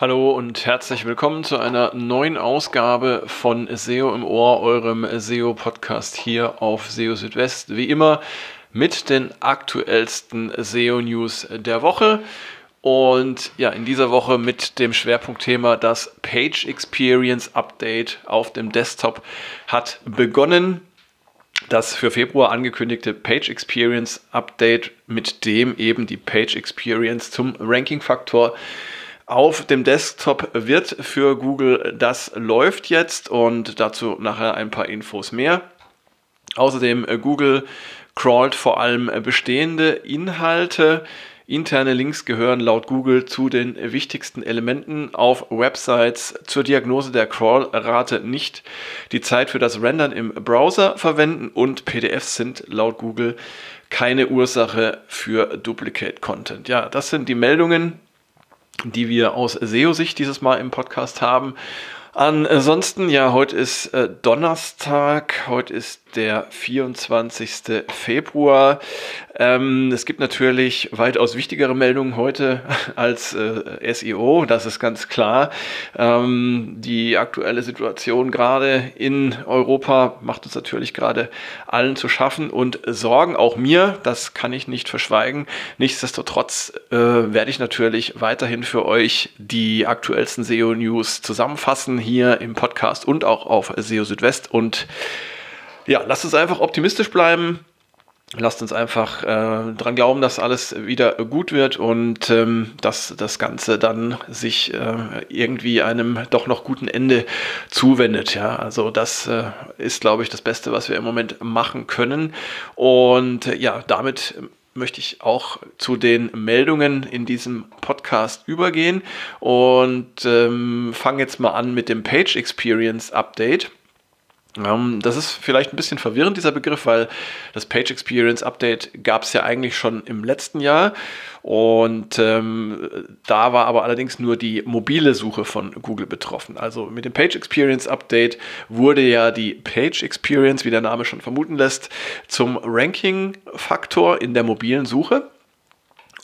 Hallo und herzlich willkommen zu einer neuen Ausgabe von SEO im Ohr, eurem SEO-Podcast hier auf SEO Südwest. Wie immer mit den aktuellsten SEO-News der Woche. Und ja, in dieser Woche mit dem Schwerpunktthema das Page Experience Update auf dem Desktop hat begonnen. Das für Februar angekündigte Page Experience Update, mit dem eben die Page Experience zum Ranking-Faktor auf dem Desktop wird für Google. Das läuft jetzt und dazu nachher ein paar Infos mehr. Außerdem äh, Google crawlt vor allem äh, bestehende Inhalte. Interne Links gehören laut Google zu den wichtigsten Elementen auf Websites zur Diagnose der Crawlrate nicht. Die Zeit für das Rendern im Browser verwenden und PDFs sind laut Google keine Ursache für Duplicate Content. Ja, das sind die Meldungen, die wir aus SEO-Sicht dieses Mal im Podcast haben. Ansonsten, ja, heute ist äh, Donnerstag, heute ist der 24. Februar. Ähm, es gibt natürlich weitaus wichtigere Meldungen heute als äh, SEO, das ist ganz klar. Ähm, die aktuelle Situation gerade in Europa macht uns natürlich gerade allen zu schaffen und Sorgen, auch mir, das kann ich nicht verschweigen. Nichtsdestotrotz äh, werde ich natürlich weiterhin für euch die aktuellsten SEO-News zusammenfassen hier im Podcast und auch auf SEO Südwest und ja, lasst uns einfach optimistisch bleiben. Lasst uns einfach äh, dran glauben, dass alles wieder gut wird und ähm, dass das Ganze dann sich äh, irgendwie einem doch noch guten Ende zuwendet. Ja, also das äh, ist, glaube ich, das Beste, was wir im Moment machen können. Und äh, ja, damit möchte ich auch zu den Meldungen in diesem Podcast übergehen und ähm, fange jetzt mal an mit dem Page Experience Update. Ähm, das ist vielleicht ein bisschen verwirrend, dieser Begriff, weil das Page Experience Update gab es ja eigentlich schon im letzten Jahr. Und ähm, da war aber allerdings nur die mobile Suche von Google betroffen. Also mit dem Page Experience Update wurde ja die Page Experience, wie der Name schon vermuten lässt, zum Ranking-Faktor in der mobilen Suche.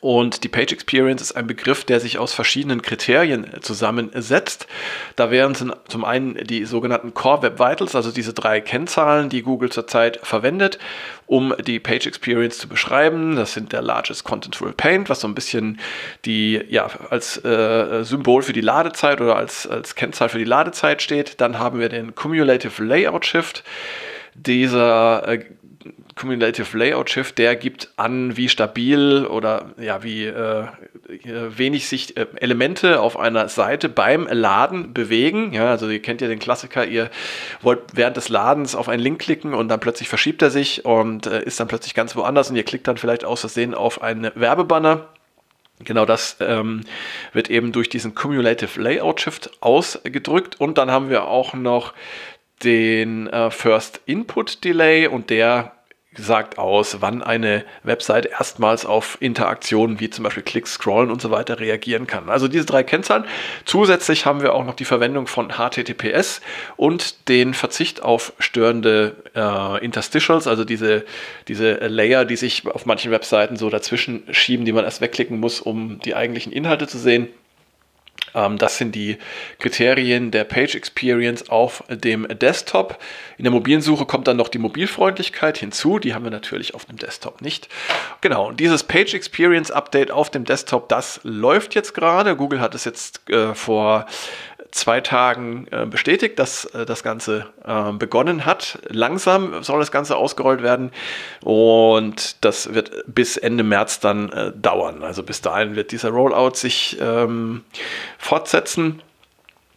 Und die Page Experience ist ein Begriff, der sich aus verschiedenen Kriterien zusammensetzt. Da wären zum einen die sogenannten Core Web Vitals, also diese drei Kennzahlen, die Google zurzeit verwendet, um die Page Experience zu beschreiben. Das sind der Largest Contentful Paint, was so ein bisschen die, ja, als äh, Symbol für die Ladezeit oder als, als Kennzahl für die Ladezeit steht. Dann haben wir den Cumulative Layout Shift. Dieser äh, Cumulative Layout Shift, der gibt an, wie stabil oder ja, wie äh, wenig sich äh, Elemente auf einer Seite beim Laden bewegen. Ja, also ihr kennt ja den Klassiker, ihr wollt während des Ladens auf einen Link klicken und dann plötzlich verschiebt er sich und äh, ist dann plötzlich ganz woanders und ihr klickt dann vielleicht aus Versehen auf einen Werbebanner. Genau das ähm, wird eben durch diesen Cumulative Layout Shift ausgedrückt. Und dann haben wir auch noch den äh, First Input Delay und der sagt aus, wann eine Website erstmals auf Interaktionen wie zum Beispiel Klicks, Scrollen und so weiter reagieren kann. Also diese drei Kennzahlen. Zusätzlich haben wir auch noch die Verwendung von HTTPS und den Verzicht auf störende äh, Interstitials, also diese, diese Layer, die sich auf manchen Webseiten so dazwischen schieben, die man erst wegklicken muss, um die eigentlichen Inhalte zu sehen. Ähm, das sind die Kriterien der Page Experience auf dem Desktop. In der mobilen Suche kommt dann noch die Mobilfreundlichkeit hinzu. Die haben wir natürlich auf dem Desktop nicht. Genau, und dieses Page Experience Update auf dem Desktop, das läuft jetzt gerade. Google hat es jetzt äh, vor zwei Tagen äh, bestätigt, dass äh, das Ganze äh, begonnen hat. Langsam soll das Ganze ausgerollt werden und das wird bis Ende März dann äh, dauern. Also bis dahin wird dieser Rollout sich ähm, fortsetzen.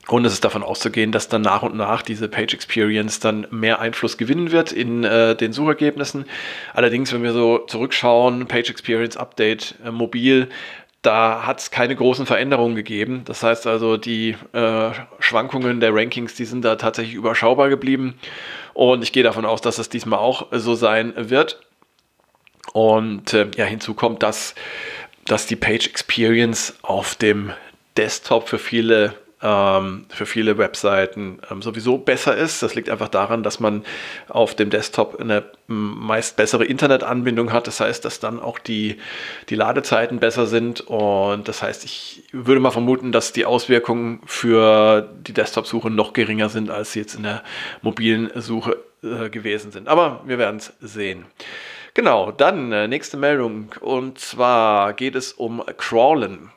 Und es ist davon auszugehen, dass dann nach und nach diese Page Experience dann mehr Einfluss gewinnen wird in äh, den Suchergebnissen. Allerdings, wenn wir so zurückschauen, Page Experience Update äh, mobil, da hat es keine großen Veränderungen gegeben. Das heißt also, die äh, Schwankungen der Rankings, die sind da tatsächlich überschaubar geblieben. Und ich gehe davon aus, dass es diesmal auch so sein wird. Und äh, ja, hinzu kommt, dass, dass die Page Experience auf dem Desktop für viele ähm, für viele Webseiten ähm, sowieso besser ist. Das liegt einfach daran, dass man auf dem Desktop eine meist bessere Internetanbindung hat. Das heißt, dass dann auch die, die Ladezeiten besser sind. Und das heißt, ich würde mal vermuten, dass die Auswirkungen für die Desktop-Suche noch geringer sind, als sie jetzt in der mobilen Suche äh, gewesen sind. Aber wir werden es sehen. Genau, dann äh, nächste Meldung. Und zwar geht es um Crawlen.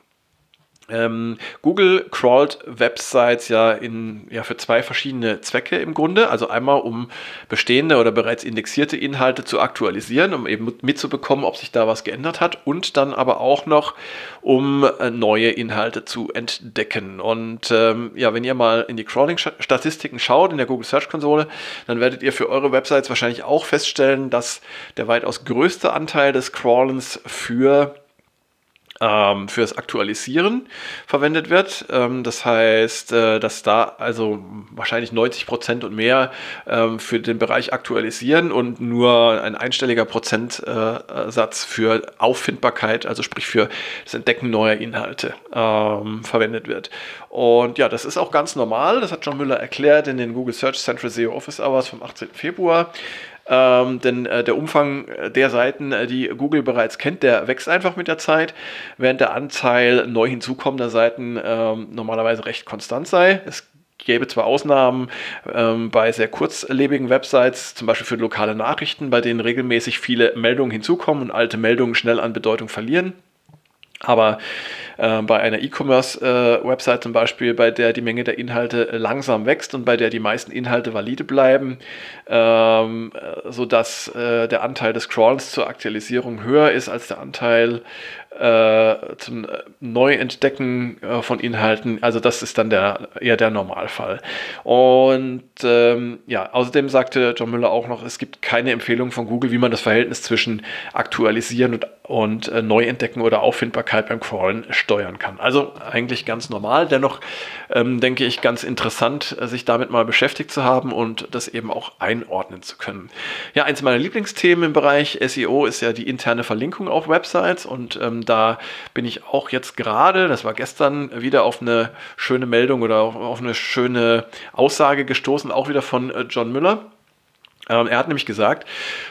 Ähm, Google crawlt Websites ja, in, ja für zwei verschiedene Zwecke im Grunde. Also einmal, um bestehende oder bereits indexierte Inhalte zu aktualisieren, um eben mitzubekommen, ob sich da was geändert hat. Und dann aber auch noch, um äh, neue Inhalte zu entdecken. Und ähm, ja, wenn ihr mal in die Crawling-Statistiken schaut in der Google Search Konsole, dann werdet ihr für eure Websites wahrscheinlich auch feststellen, dass der weitaus größte Anteil des Crawlens für ähm, fürs Aktualisieren verwendet wird. Ähm, das heißt, äh, dass da also wahrscheinlich 90 Prozent und mehr ähm, für den Bereich Aktualisieren und nur ein einstelliger Prozentsatz für Auffindbarkeit, also sprich für das Entdecken neuer Inhalte ähm, verwendet wird. Und ja, das ist auch ganz normal. Das hat John Müller erklärt in den Google Search Central SEO Office Hours vom 18. Februar. Ähm, denn äh, der Umfang der Seiten, äh, die Google bereits kennt, der wächst einfach mit der Zeit, während der Anteil neu hinzukommender Seiten ähm, normalerweise recht konstant sei. Es gäbe zwar Ausnahmen ähm, bei sehr kurzlebigen Websites, zum Beispiel für lokale Nachrichten, bei denen regelmäßig viele Meldungen hinzukommen und alte Meldungen schnell an Bedeutung verlieren. Aber äh, bei einer E-Commerce-Website äh, zum Beispiel, bei der die Menge der Inhalte langsam wächst und bei der die meisten Inhalte valide bleiben, ähm, sodass äh, der Anteil des Crawls zur Aktualisierung höher ist als der Anteil äh, zum Neuentdecken äh, von Inhalten. Also das ist dann der, eher der Normalfall. Und ähm, ja, außerdem sagte John Müller auch noch, es gibt keine Empfehlung von Google, wie man das Verhältnis zwischen Aktualisieren und, und äh, Neuentdecken oder Auffindbarkeit beim Crawlen steuern kann. Also eigentlich ganz normal. Dennoch ähm, denke ich ganz interessant, äh, sich damit mal beschäftigt zu haben und das eben auch einordnen zu können. Ja, eins meiner Lieblingsthemen im Bereich SEO ist ja die interne Verlinkung auf Websites und ähm, da bin ich auch jetzt gerade, das war gestern, wieder auf eine schöne Meldung oder auf eine schöne Aussage gestoßen, auch wieder von äh, John Müller. Ähm, er hat nämlich gesagt,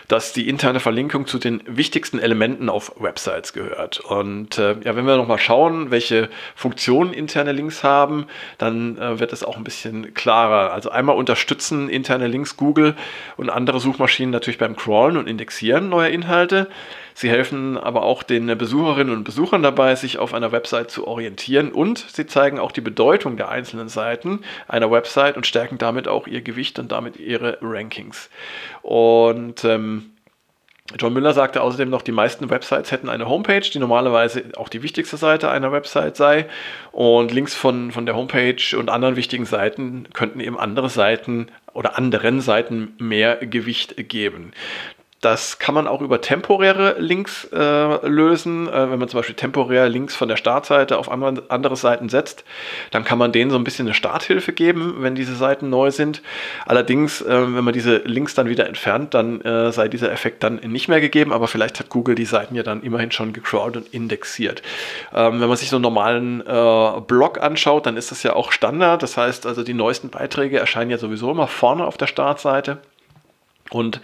dass die interne Verlinkung zu den wichtigsten Elementen auf Websites gehört. Und äh, ja, wenn wir nochmal schauen, welche Funktionen interne Links haben, dann äh, wird es auch ein bisschen klarer. Also einmal unterstützen interne Links Google und andere Suchmaschinen natürlich beim Crawlen und Indexieren neuer Inhalte. Sie helfen aber auch den Besucherinnen und Besuchern dabei, sich auf einer Website zu orientieren und sie zeigen auch die Bedeutung der einzelnen Seiten einer Website und stärken damit auch ihr Gewicht und damit ihre Rankings. Und ähm, John Müller sagte außerdem noch, die meisten Websites hätten eine Homepage, die normalerweise auch die wichtigste Seite einer Website sei. Und Links von, von der Homepage und anderen wichtigen Seiten könnten eben andere Seiten oder anderen Seiten mehr Gewicht geben. Das kann man auch über temporäre Links äh, lösen. Äh, wenn man zum Beispiel temporär Links von der Startseite auf andere, andere Seiten setzt, dann kann man denen so ein bisschen eine Starthilfe geben, wenn diese Seiten neu sind. Allerdings, äh, wenn man diese Links dann wieder entfernt, dann äh, sei dieser Effekt dann nicht mehr gegeben. Aber vielleicht hat Google die Seiten ja dann immerhin schon gecrawlt und indexiert. Ähm, wenn man sich so einen normalen äh, Blog anschaut, dann ist das ja auch Standard. Das heißt also, die neuesten Beiträge erscheinen ja sowieso immer vorne auf der Startseite und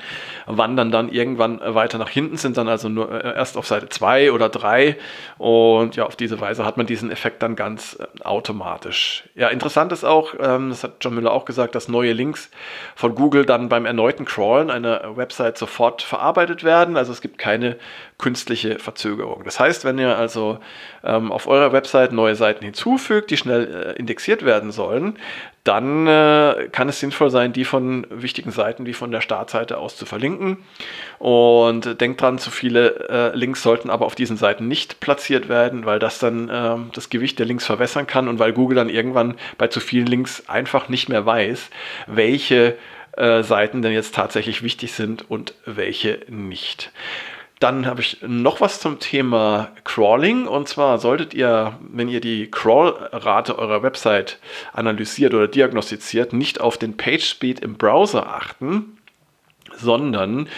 wandern dann irgendwann weiter nach hinten, sind dann also nur äh, erst auf Seite 2 oder 3 und ja, auf diese Weise hat man diesen Effekt dann ganz äh, automatisch. Ja, interessant ist auch, ähm, das hat John Müller auch gesagt, dass neue Links von Google dann beim erneuten Crawlen einer Website sofort verarbeitet werden, also es gibt keine künstliche Verzögerung. Das heißt, wenn ihr also ähm, auf eurer Website neue Seiten hinzufügt, die schnell äh, indexiert werden sollen, dann äh, kann es sinnvoll sein, die von wichtigen Seiten wie von der Startseite aus zu verlinken. Und denkt dran, zu viele äh, Links sollten aber auf diesen Seiten nicht platziert werden, weil das dann äh, das Gewicht der Links verwässern kann und weil Google dann irgendwann bei zu vielen Links einfach nicht mehr weiß, welche äh, Seiten denn jetzt tatsächlich wichtig sind und welche nicht. Dann habe ich noch was zum Thema Crawling. Und zwar solltet ihr, wenn ihr die Crawl-Rate eurer Website analysiert oder diagnostiziert, nicht auf den Page Speed im Browser achten, sondern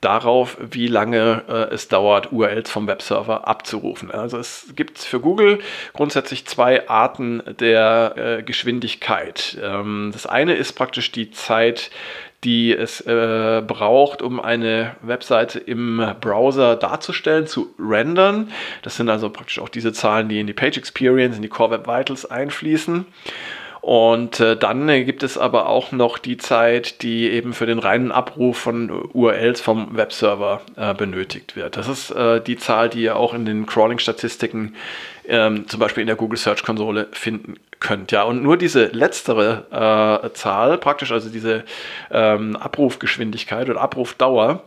darauf, wie lange äh, es dauert, URLs vom Webserver abzurufen. Also es gibt für Google grundsätzlich zwei Arten der äh, Geschwindigkeit. Ähm, das eine ist praktisch die Zeit, die es äh, braucht, um eine Webseite im Browser darzustellen, zu rendern. Das sind also praktisch auch diese Zahlen, die in die Page Experience, in die Core Web Vitals einfließen. Und äh, dann äh, gibt es aber auch noch die Zeit, die eben für den reinen Abruf von URLs vom Webserver äh, benötigt wird. Das ist äh, die Zahl, die ihr auch in den Crawling-Statistiken ähm, zum Beispiel in der Google Search Konsole finden könnt. Ja, und nur diese letztere äh, Zahl, praktisch also diese ähm, Abrufgeschwindigkeit oder Abrufdauer,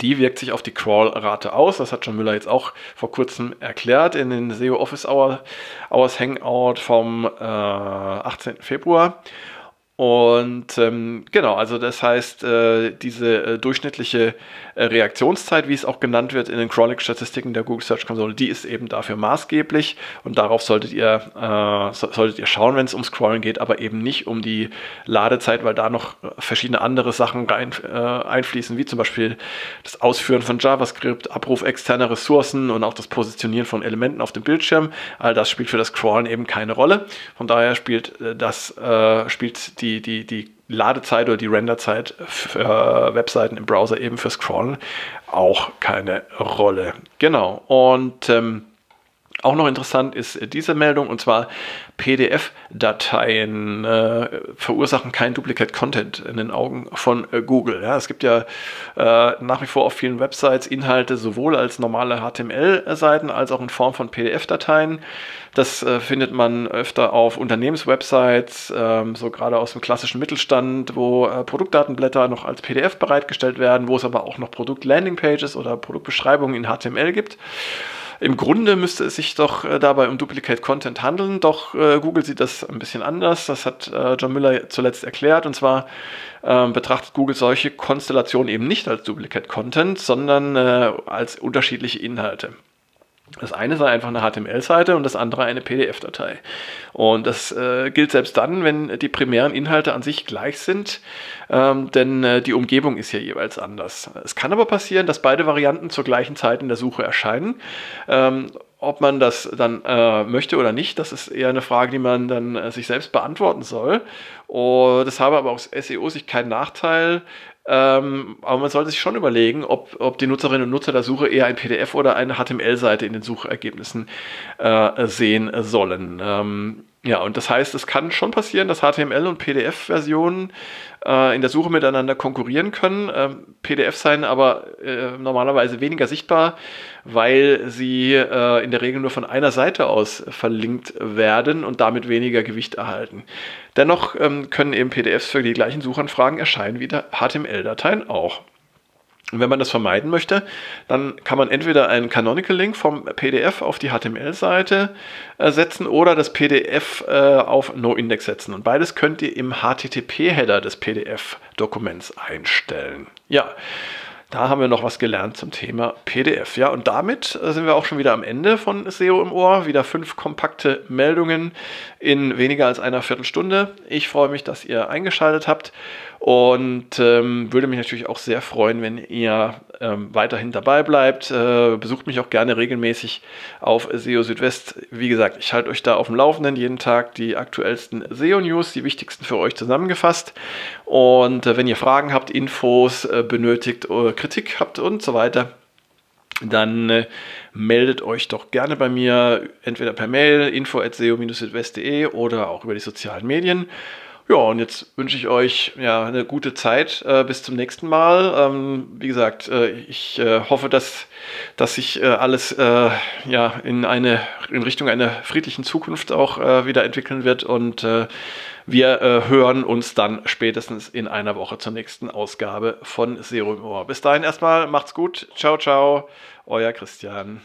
die wirkt sich auf die Crawl-Rate aus. Das hat John Müller jetzt auch vor kurzem erklärt in den SEO Office Hour, Hours Hangout vom äh, 18. Februar. Und ähm, genau, also das heißt, äh, diese äh, durchschnittliche äh, Reaktionszeit, wie es auch genannt wird in den Chronic-Statistiken der Google Search Console, die ist eben dafür maßgeblich und darauf solltet ihr, äh, so, solltet ihr schauen, wenn es um Scrollen geht, aber eben nicht um die Ladezeit, weil da noch verschiedene andere Sachen rein, äh, einfließen, wie zum Beispiel das Ausführen von JavaScript, Abruf externer Ressourcen und auch das Positionieren von Elementen auf dem Bildschirm. All das spielt für das Scrollen eben keine Rolle. Von daher spielt äh, das spielt die die, die, die Ladezeit oder die Renderzeit für Webseiten im Browser eben für Scrollen auch keine Rolle. Genau. Und ähm, auch noch interessant ist diese Meldung und zwar PDF-Dateien äh, verursachen kein Duplicate Content in den Augen von äh, Google. Ja, es gibt ja äh, nach wie vor auf vielen Websites Inhalte sowohl als normale HTML-Seiten als auch in Form von PDF-Dateien. Das äh, findet man öfter auf Unternehmenswebsites, ähm, so gerade aus dem klassischen Mittelstand, wo äh, Produktdatenblätter noch als PDF bereitgestellt werden, wo es aber auch noch Produkt-Landing-Pages oder Produktbeschreibungen in HTML gibt. Im Grunde müsste es sich doch äh, dabei um Duplicate Content handeln, doch äh, Google sieht das ein bisschen anders. Das hat äh, John Müller zuletzt erklärt. Und zwar ähm, betrachtet Google solche Konstellationen eben nicht als Duplicate Content, sondern äh, als unterschiedliche Inhalte. Das eine sei einfach eine HTML-Seite und das andere eine PDF-Datei. Und das äh, gilt selbst dann, wenn die primären Inhalte an sich gleich sind, ähm, denn äh, die Umgebung ist ja jeweils anders. Es kann aber passieren, dass beide Varianten zur gleichen Zeit in der Suche erscheinen. Ähm, ob man das dann äh, möchte oder nicht, das ist eher eine Frage, die man dann äh, sich selbst beantworten soll. Und das habe aber aus SEO-Sicht keinen Nachteil, ähm, aber man sollte sich schon überlegen, ob, ob die Nutzerinnen und Nutzer der Suche eher ein PDF oder eine HTML-Seite in den Suchergebnissen äh, sehen sollen. Ähm, ja, und das heißt, es kann schon passieren, dass HTML und PDF-Versionen äh, in der Suche miteinander konkurrieren können. Ähm, PDF seien aber äh, normalerweise weniger sichtbar, weil sie äh, in der Regel nur von einer Seite aus verlinkt werden und damit weniger Gewicht erhalten. Dennoch ähm, können eben PDFs für die gleichen Suchanfragen erscheinen wie HTML-Dateien auch. Und wenn man das vermeiden möchte, dann kann man entweder einen Canonical-Link vom PDF auf die HTML-Seite äh, setzen oder das PDF äh, auf NoIndex setzen. Und beides könnt ihr im HTTP-Header des PDF-Dokuments einstellen. Ja, da haben wir noch was gelernt zum Thema PDF. Ja, und damit äh, sind wir auch schon wieder am Ende von SEO im Ohr. Wieder fünf kompakte Meldungen in weniger als einer Viertelstunde. Ich freue mich, dass ihr eingeschaltet habt und ähm, würde mich natürlich auch sehr freuen, wenn ihr ähm, weiterhin dabei bleibt. Äh, besucht mich auch gerne regelmäßig auf SEO Südwest. Wie gesagt, ich halte euch da auf dem Laufenden, jeden Tag die aktuellsten SEO-News, die wichtigsten für euch zusammengefasst. Und äh, wenn ihr Fragen habt, Infos äh, benötigt, oder Kritik habt und so weiter, dann äh, meldet euch doch gerne bei mir, entweder per Mail info.seo-südwest.de oder auch über die sozialen Medien. Ja, und jetzt wünsche ich euch ja eine gute Zeit. Äh, bis zum nächsten Mal. Ähm, wie gesagt, äh, ich äh, hoffe, dass, dass sich äh, alles äh, ja, in, eine, in Richtung einer friedlichen Zukunft auch äh, wieder entwickeln wird. Und wir hören uns dann spätestens in einer Woche zur nächsten Ausgabe von Serum Ohr. Bis dahin erstmal, macht's gut. Ciao, ciao. Euer Christian.